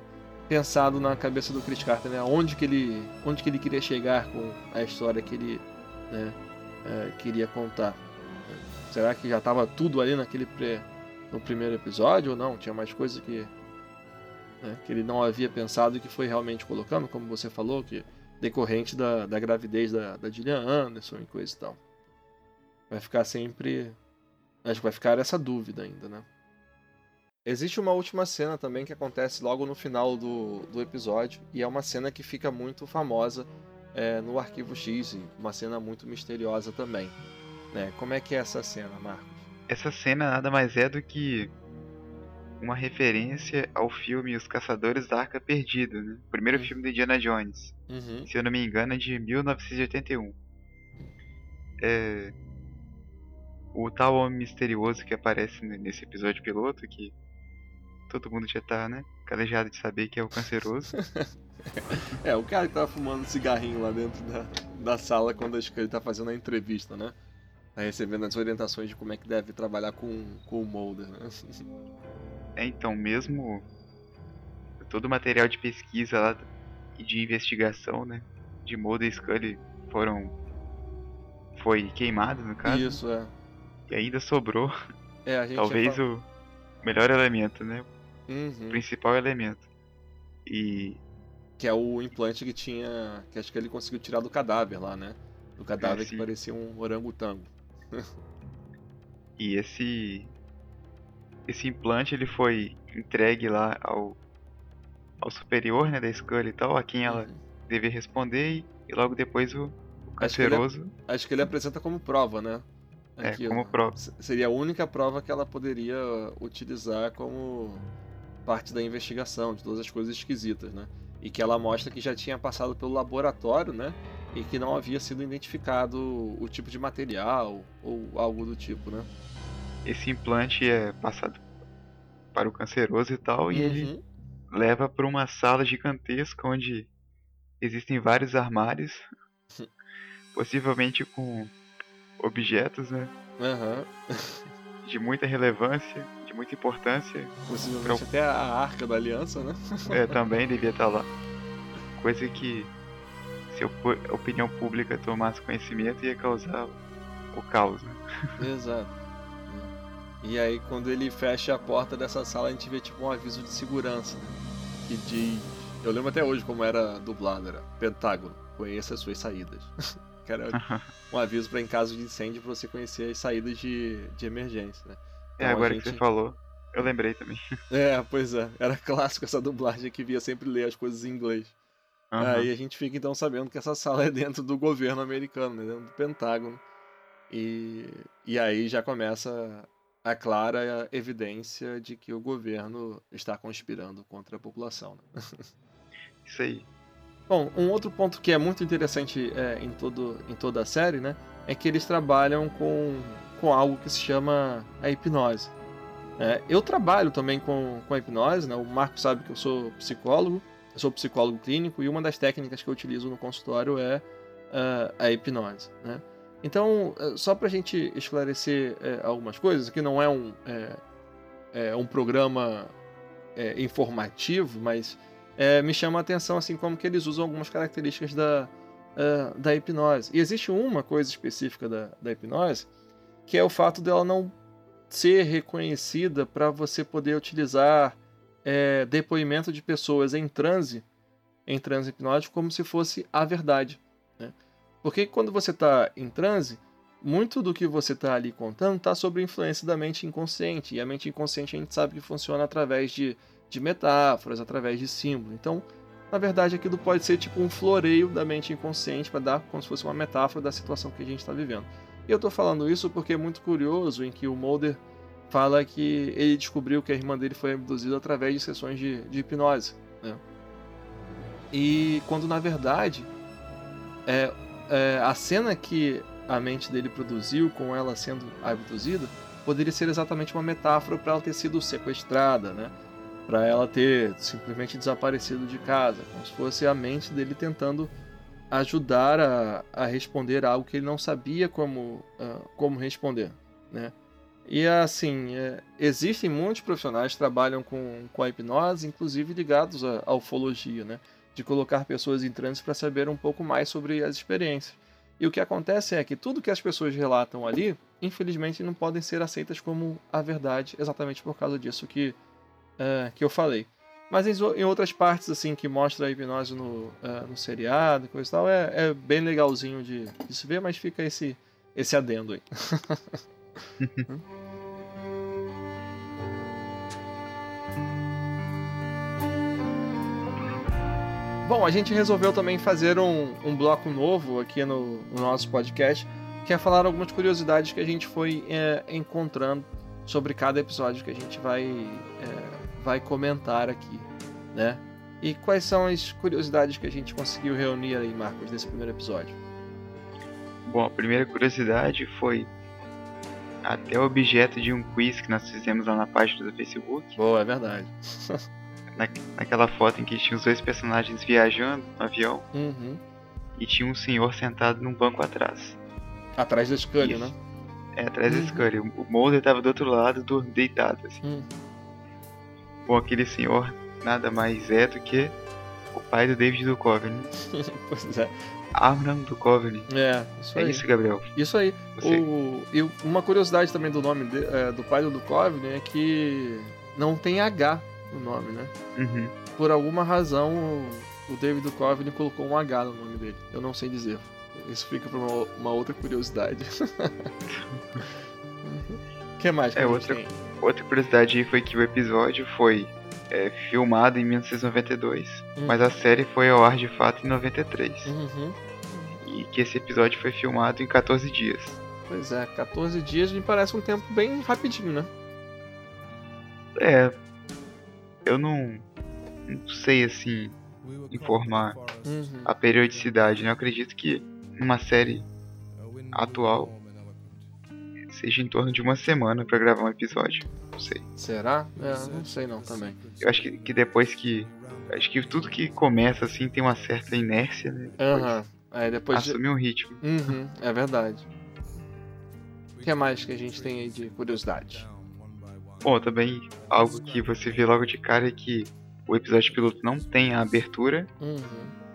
pensado na cabeça do Chris Carter, né? Onde que ele, onde que ele queria chegar com a história que ele né, é, queria contar? Será que já estava tudo ali naquele pré, no primeiro episódio ou não? Tinha mais coisas que né, que ele não havia pensado e que foi realmente colocando, como você falou, que decorrente da, da gravidez da, da Gillian Anderson e coisa e tal. Vai ficar sempre. Acho que vai ficar essa dúvida ainda, né? Existe uma última cena também que acontece logo no final do, do episódio, e é uma cena que fica muito famosa é, no Arquivo X, uma cena muito misteriosa também. Né? Como é que é essa cena, Marcos? Essa cena nada mais é do que uma referência ao filme Os Caçadores da Arca Perdida, né? o primeiro uhum. filme de Indiana Jones. Uhum. Se eu não me engano, é de 1981. É... O tal homem misterioso que aparece nesse episódio piloto, que todo mundo já tá, né? Calejado de saber que é o canceroso. é, o cara que tava fumando cigarrinho lá dentro da, da sala quando ele tá fazendo a entrevista, né? Tá recebendo as orientações de como é que deve trabalhar com, com o Mulder, né? É, então, mesmo todo o material de pesquisa lá e de investigação, né? De Mulder e Scully foram. Foi queimado, no caso. Isso, é. E ainda sobrou. É, Talvez o melhor elemento, né? Uhum. principal elemento. E. Que é o implante que tinha. Que acho que ele conseguiu tirar do cadáver lá, né? Do cadáver é, que parecia um orangotango. e esse. Esse implante ele foi entregue lá ao. ao superior, né, da Scully e tal, a quem ela uhum. devia responder, e, e, logo depois o, o canceroso. Acho que, ele, acho que ele apresenta como prova, né? Aqui, é, como prova. Seria a única prova que ela poderia utilizar como parte da investigação, de todas as coisas esquisitas, né? E que ela mostra que já tinha passado pelo laboratório, né? E que não havia sido identificado o tipo de material ou algo do tipo, né? Esse implante é passado para o canceroso e tal, uhum. e ele uhum. leva para uma sala gigantesca onde existem vários armários, possivelmente com objetos, né? Uhum. de muita relevância, de muita importância. Possivelmente até a arca da aliança, né? é, também devia estar lá. Coisa que, se a opinião pública tomasse conhecimento, ia causar o caos, né? Exato. E aí, quando ele fecha a porta dessa sala, a gente vê tipo um aviso de segurança, né? Que diz. Eu lembro até hoje como era dublado: era Pentágono, conheça as suas saídas. que era um aviso para em caso de incêndio pra você conhecer as saídas de, de emergência, né? É, então, é, agora gente... que você falou, eu lembrei também. É, pois é. Era clássico essa dublagem que via sempre ler as coisas em inglês. Uhum. Aí a gente fica então sabendo que essa sala é dentro do governo americano, né? dentro do Pentágono. E, e aí já começa a clara evidência de que o governo está conspirando contra a população. Né? Isso aí. Bom, um outro ponto que é muito interessante é, em, todo, em toda a série, né, é que eles trabalham com, com algo que se chama a hipnose. É, eu trabalho também com, com a hipnose, né, o Marco sabe que eu sou psicólogo, eu sou psicólogo clínico e uma das técnicas que eu utilizo no consultório é uh, a hipnose. Né? Então, é, só para a gente esclarecer é, algumas coisas, que não é um, é, é um programa informativo, mas me chama a atenção assim como que eles usam algumas características da, uh, da hipnose. E existe uma coisa específica da, da hipnose, que é o fato dela não ser reconhecida para você poder utilizar é, depoimento de pessoas em transe, em transe hipnótico, como se fosse a verdade. Né? Porque quando você está em transe, muito do que você está ali contando está sobre a influência da mente inconsciente. E a mente inconsciente a gente sabe que funciona através de, de metáforas, através de símbolos. Então, na verdade, aquilo pode ser tipo um floreio da mente inconsciente para dar como se fosse uma metáfora da situação que a gente está vivendo. E eu estou falando isso porque é muito curioso em que o Mulder fala que ele descobriu que a irmã dele foi abduzida através de sessões de, de hipnose. Né? E quando na verdade é, é, a cena que a mente dele produziu com ela sendo abduzida poderia ser exatamente uma metáfora para ela ter sido sequestrada, né? Para ela ter simplesmente desaparecido de casa, como se fosse a mente dele tentando ajudar a, a responder algo que ele não sabia como, uh, como responder, né? E assim, é, existem muitos profissionais que trabalham com, com a hipnose, inclusive ligados à, à ufologia, né? De colocar pessoas em transe para saber um pouco mais sobre as experiências. E o que acontece é que tudo que as pessoas relatam ali, infelizmente, não podem ser aceitas como a verdade, exatamente por causa disso que, uh, que eu falei. Mas em, outras partes, assim, que mostra a hipnose no, uh, no seriado e coisa e tal, é, é bem legalzinho de, de, se ver, mas fica esse, esse adendo aí. Bom, a gente resolveu também fazer um, um bloco novo aqui no, no, nosso podcast, que é falar algumas curiosidades que a gente foi é, encontrando sobre cada episódio que a gente vai, é, vai comentar aqui, né? E quais são as curiosidades que a gente conseguiu reunir aí, Marcos, nesse primeiro episódio? Bom, a primeira curiosidade foi até o objeto de um quiz que nós fizemos lá na página do Facebook. Boa, é verdade. na, naquela foto em que tinha os dois personagens viajando no avião. Uhum. E tinha um senhor sentado num banco atrás. Atrás da Scully, né? É, atrás uhum. da Scully. O Mulder tava do outro lado, deitado, assim. Uhum. Bom, aquele senhor nada mais é do que o pai do David Duchovny. pois é. Amram Duchovny. É, isso é aí. É isso, Gabriel. Isso aí. O, e uma curiosidade também do nome de, é, do pai do Duchovny é que não tem H o nome, né? Uhum. Por alguma razão, o David Duchovny colocou um H no nome dele. Eu não sei dizer. Isso fica para uma, uma, outra curiosidade. que mais que é, outra, tem? outra curiosidade aí foi que o episódio foi é, filmado em 1992, uhum. mas a série foi ao ar de fato em 93. Uhum. E que esse episódio foi filmado em 14 dias. Pois é, 14 dias me parece um tempo bem rapidinho, né? É, eu não, não sei assim informar uhum. a periodicidade, né? Eu acredito que uma série atual seja em torno de uma semana para gravar um episódio. Não sei. Será? É, não sei não também. Eu acho que, que depois que. Acho que tudo que começa assim tem uma certa inércia, né? Aham. Uhum. Aí depois assumir um ritmo. Uhum, é verdade. O que mais que a gente tem aí de curiosidade? Bom, também algo que você vê logo de cara é que o episódio piloto não tem a abertura, uhum.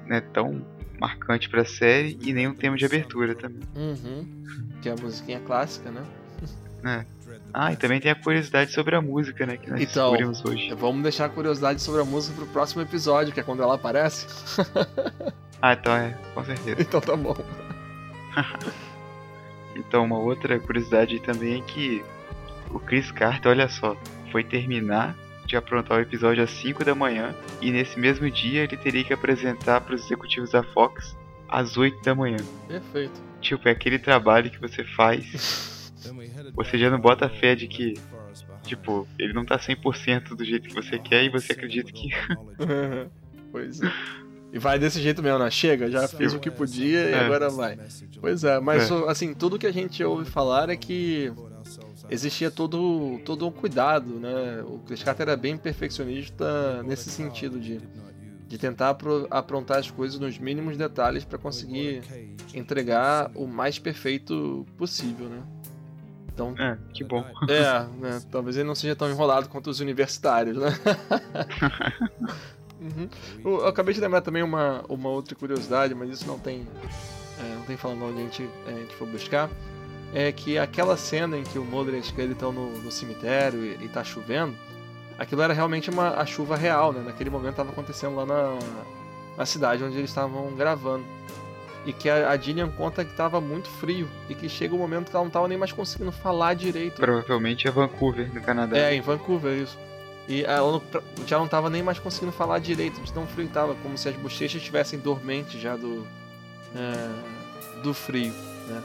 né, tão marcante pra série e nem um tema de abertura também. Uhum. Que é a musiquinha clássica, né? É. Ah, e também tem a curiosidade sobre a música, né, que nós então, descobrimos hoje. Vamos deixar a curiosidade sobre a música pro próximo episódio, que é quando ela aparece. ah, então é, com certeza. Então tá bom. então, uma outra curiosidade também é que o Chris Carter, olha só, foi terminar de aprontar o episódio às 5 da manhã e nesse mesmo dia ele teria que apresentar para os executivos da Fox às 8 da manhã. Perfeito. Tipo, é aquele trabalho que você faz, você já não bota fé de que, tipo, ele não tá 100% do jeito que você quer e você acredita que. pois é. E vai desse jeito mesmo, né? Chega, já fiz o que podia e é. agora vai. Pois é, mas é. assim, tudo que a gente ouve falar é que existia todo, todo um cuidado, né? O Chris Carter era bem perfeccionista nesse sentido de, de tentar aprontar as coisas nos mínimos detalhes para conseguir entregar o mais perfeito possível, né? Então, é, que bom. É, né? talvez ele não seja tão enrolado quanto os universitários, né? uhum. Eu acabei de lembrar também uma, uma outra curiosidade, mas isso não tem, é, não tem falando onde a gente, a gente for buscar é que aquela cena em que o Mulder e Scully estão no, no cemitério e, e tá chovendo, aquilo era realmente uma, a chuva real, né? Naquele momento estava acontecendo lá na, na cidade onde eles estavam gravando. e que a, a Gillian conta que tava muito frio e que chega um momento que ela não tava nem mais conseguindo falar direito. Provavelmente é Vancouver, no Canadá. É, em Vancouver, isso. E ela não- já não tava nem mais conseguindo falar direito, de tão frio que tava, como se as bochechas estivessem dormentes já do, é, do frio, né?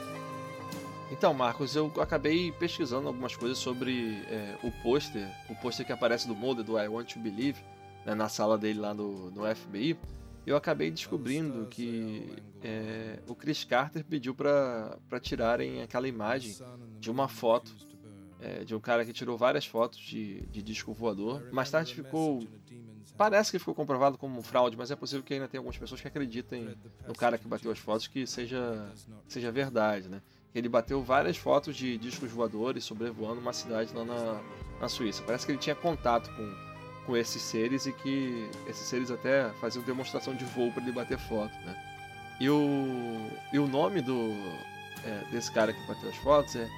Então, Marcos, eu acabei pesquisando algumas coisas sobre é, o pôster, o pôster que aparece do Mulder, do I Want to Believe, né, na sala dele lá no, no FBI. Eu acabei descobrindo que é, o Chris Carter pediu para tirarem aquela imagem de uma foto é, de um cara que tirou várias fotos de, de disco voador. Mais tarde ficou. Parece que ficou comprovado como fraude, mas é possível que ainda tenha algumas pessoas que acreditem no cara que bateu as fotos que seja, seja verdade, né? Ele bateu várias fotos de discos voadores sobrevoando uma cidade lá na, na Suíça. Parece que ele tinha contato com, com esses seres e que esses seres até faziam demonstração de voo para ele bater foto, né? E o, e o nome do, é, desse cara que bateu as fotos é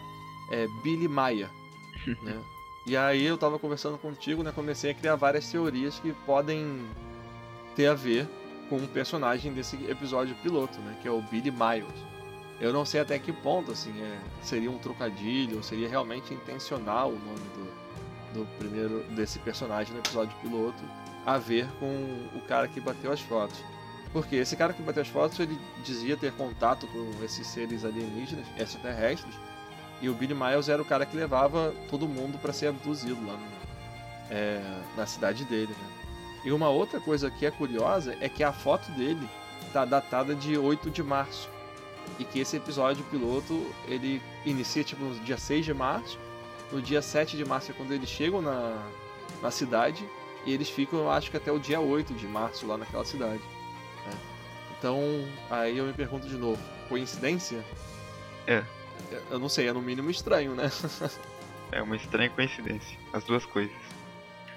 é Billy Maia, né? E aí eu tava conversando contigo, né? Comecei a criar várias teorias que podem ter a ver com um personagem desse episódio piloto, né? Que é o Billy Miles. Eu não sei até que ponto, assim, é, seria um trocadilho, ou seria realmente intencional o nome do, do primeiro desse personagem no episódio piloto a ver com o cara que bateu as fotos. Porque esse cara que bateu as fotos, ele dizia ter contato com esses seres alienígenas, extraterrestres, e o Billy Miles era o cara que levava todo mundo para ser abduzido lá no, é, na cidade dele. Né? E uma outra coisa que é curiosa é que a foto dele tá datada de 8 de março. E que esse episódio piloto ele inicia tipo no dia 6 de março. No dia 7 de março é quando eles chegam na, na cidade. E eles ficam, eu acho que até o dia 8 de março lá naquela cidade. né? Então, aí eu me pergunto de novo: coincidência? É. Eu não sei, é no mínimo estranho, né? É uma estranha coincidência, as duas coisas.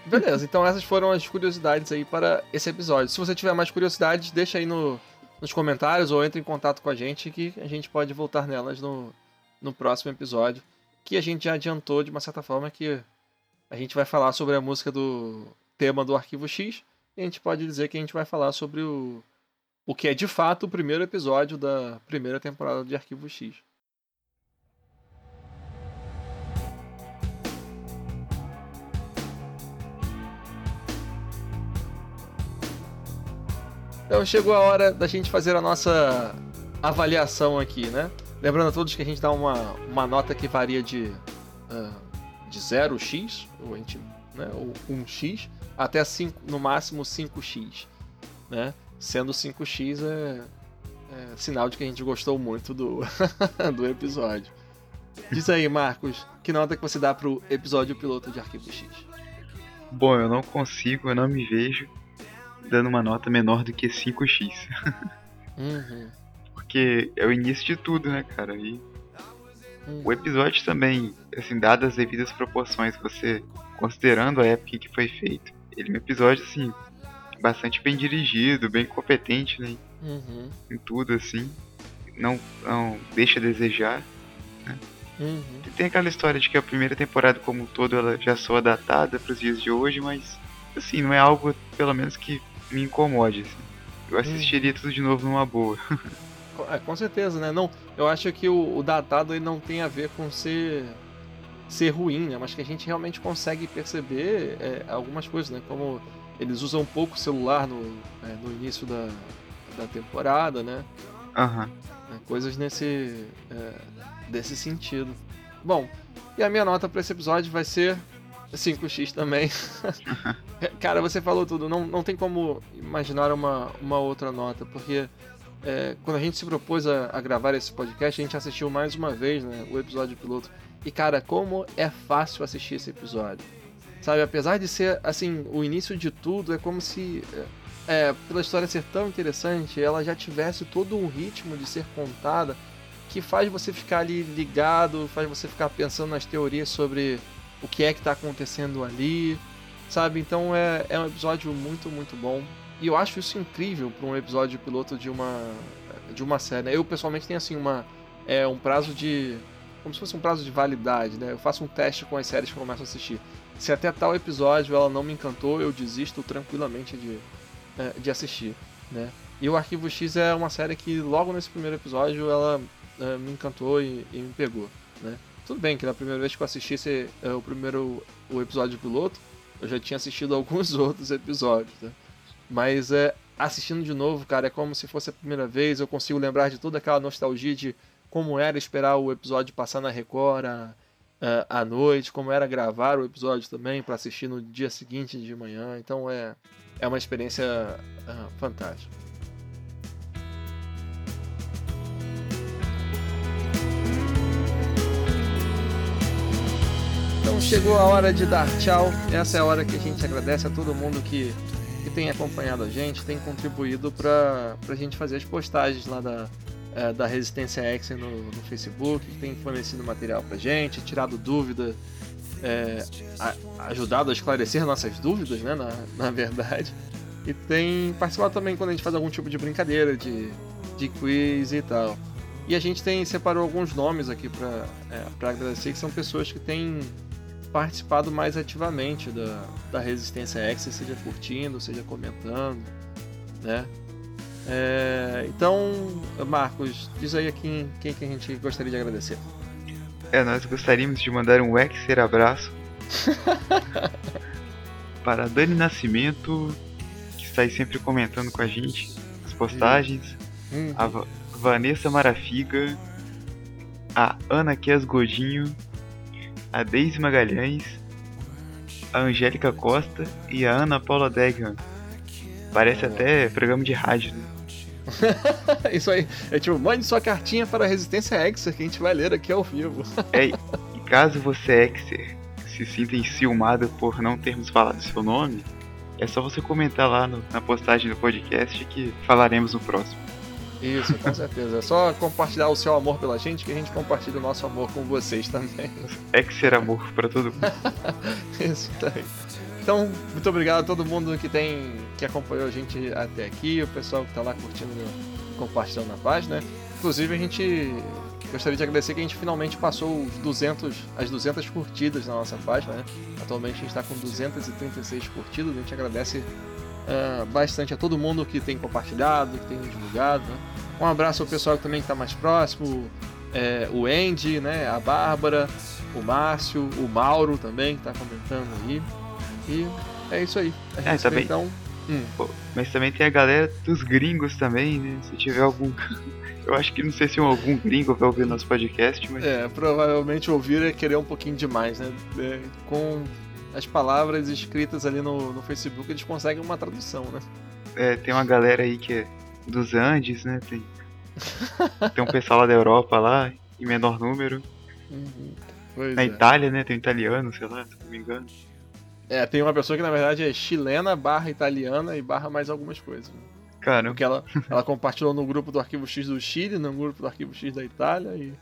Beleza, então essas foram as curiosidades aí para esse episódio. Se você tiver mais curiosidades, deixa aí no, nos comentários ou entre em contato com a gente que a gente pode voltar nelas no, no próximo episódio. Que a gente já adiantou de uma certa forma que a gente vai falar sobre a música do tema do Arquivo X. E a gente pode dizer que a gente vai falar sobre o, o que é de fato o primeiro episódio da primeira temporada de Arquivo X. Então chegou a hora da gente fazer a nossa avaliação aqui, né? Lembrando a todos que a gente dá uma, uma nota que varia de, uh, de 0x, ou, a gente, né, ou 1x, até 5, no máximo 5x. Né? Sendo 5x é, é sinal de que a gente gostou muito do, do episódio. Diz aí, Marcos, que nota que você dá pro episódio piloto de Arquivo X? Bom, eu não consigo, eu não me vejo dando uma nota menor do que 5x. Uhum. Porque é o início de tudo, né, cara? E Uhum. o episódio também, assim, dadas as devidas proporções, você considerando a época em que foi feito, ele é um episódio, assim, bastante bem dirigido, bem competente, né? Uhum. Em tudo, assim. Não, não deixa a desejar. Uhum. E tem aquela história de que a primeira temporada como um todo ela já soa datada para os dias de hoje, mas assim, não é algo pelo menos que me incomode. Assim. Eu assistiria tudo de novo numa boa. É, com certeza, né? Não, eu acho que o, o datado ele não tem a ver com ser ser ruim, né? Mas que a gente realmente consegue perceber é, algumas coisas, né? Como eles usam um pouco o celular no, é, no início da, da temporada, né? É, Coisas nesse é, desse sentido. Bom, e a minha nota para esse episódio vai ser 5x também. Cara, você falou tudo. Não, não tem como imaginar uma, uma outra nota, porque é, quando a gente se propôs a, a gravar esse podcast, a gente assistiu mais uma vez né, o episódio piloto. E cara, como é fácil assistir esse episódio. Sabe, apesar de ser assim, o início de tudo, é como se. É, pela história ser tão interessante, ela já tivesse todo um ritmo de ser contada que faz você ficar ali ligado, faz você ficar pensando nas teorias sobre o que é que está acontecendo ali, sabe? Então é, é um episódio muito, muito bom. E eu acho isso incrível para um episódio piloto de uma de uma série. né? Eu pessoalmente tenho assim uma é um prazo de como se fosse um prazo de validade, né? Eu faço um teste com as séries que eu começo a assistir. Se até tal episódio ela não me encantou, eu desisto tranquilamente de, é, de assistir, né? E o Arquivo X é uma série que logo nesse primeiro episódio ela uh, me encantou e, e, me pegou, né? Tudo bem que na primeira vez que eu assisti esse, uh, o primeiro o episódio piloto, eu já tinha assistido alguns outros episódios, né? Mas é, assistindo de novo, cara, é como se fosse a primeira vez, eu consigo lembrar de toda aquela nostalgia de como era esperar o episódio passar na Record à, à noite, como era gravar o episódio também para assistir no dia seguinte de manhã. Então é, é uma experiência uh, fantástica. Então chegou a hora de dar tchau. Essa é a hora que a gente agradece a todo mundo que, que tem acompanhado a gente, tem contribuído para a gente fazer as postagens lá da, é, da Resistência X no, no, Facebook, que tem fornecido material pra gente, tirado dúvida, é, a, ajudado a esclarecer nossas dúvidas, né, na, na verdade. E tem participado também quando a gente faz algum tipo de brincadeira, de, de quiz e tal. E a gente tem separou alguns nomes aqui para é, agradecer, que são pessoas que têm participado mais ativamente da, da Resistência X, seja curtindo, seja comentando, né? É, então, Marcos, diz aí a quem, quem que a gente gostaria de agradecer. É, nós gostaríamos de mandar um Exer abraço para Dani Nascimento, que está aí sempre comentando com a gente as postagens, uhum. a Va Vanessa Marafiga, a Ana Kes Godinho, a Deise Magalhães, a Angélica Costa e a Ana Paula Degan. Parece até programa de rádio, né? Isso aí. É tipo, mande sua cartinha para a Resistência Exer que a gente vai ler aqui ao vivo. é, e caso você, Exer, se sinta enciumado por não termos falado seu nome, é só você comentar lá no, na postagem do podcast que falaremos no próximo. Isso, com certeza. É só compartilhar o seu amor pela gente que a gente compartilha o nosso amor com vocês também. Exer amor para todo mundo. Isso aí. Então, muito obrigado a todo mundo que tem que acompanhou a gente até aqui, o pessoal que está lá curtindo, compartilhando na página. Inclusive, a gente gostaria de agradecer que a gente finalmente passou os 200, as 200 curtidas na nossa página. Né? Atualmente a gente está com 236 curtidas. A gente agradece uh, bastante a todo mundo que tem compartilhado, que tem divulgado. Né? Um abraço ao pessoal também que está mais próximo, é, o Andy, né? a Bárbara, o Márcio, o Mauro também que está comentando aí. E é isso aí. A é, também, então. Hum. Pô, mas também tem a galera dos gringos também, né? Se tiver algum. Eu acho que não sei se algum gringo vai ouvir nosso podcast, mas. É, provavelmente ouvir é querer um pouquinho demais, né? É, com as palavras escritas ali no, no Facebook, eles conseguem uma tradução, né? É, tem uma galera aí que é dos Andes, né? Tem, tem um pessoal lá da Europa lá, em menor número. Uhum. Na é. Itália, né? Tem um italiano, sei lá, se não me engano. É, tem uma pessoa que na verdade é chilena, barra italiana e barra mais algumas coisas. Né? Cara. Porque ela, ela compartilhou no grupo do Arquivo X do Chile, no grupo do Arquivo X da Itália e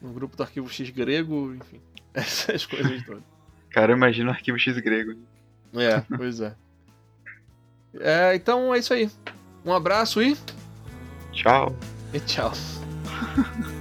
no grupo do Arquivo X grego, enfim. Essas coisas todas. Cara, imagina o Arquivo X grego. É, pois é. é. Então é isso aí. Um abraço e. Tchau. E tchau.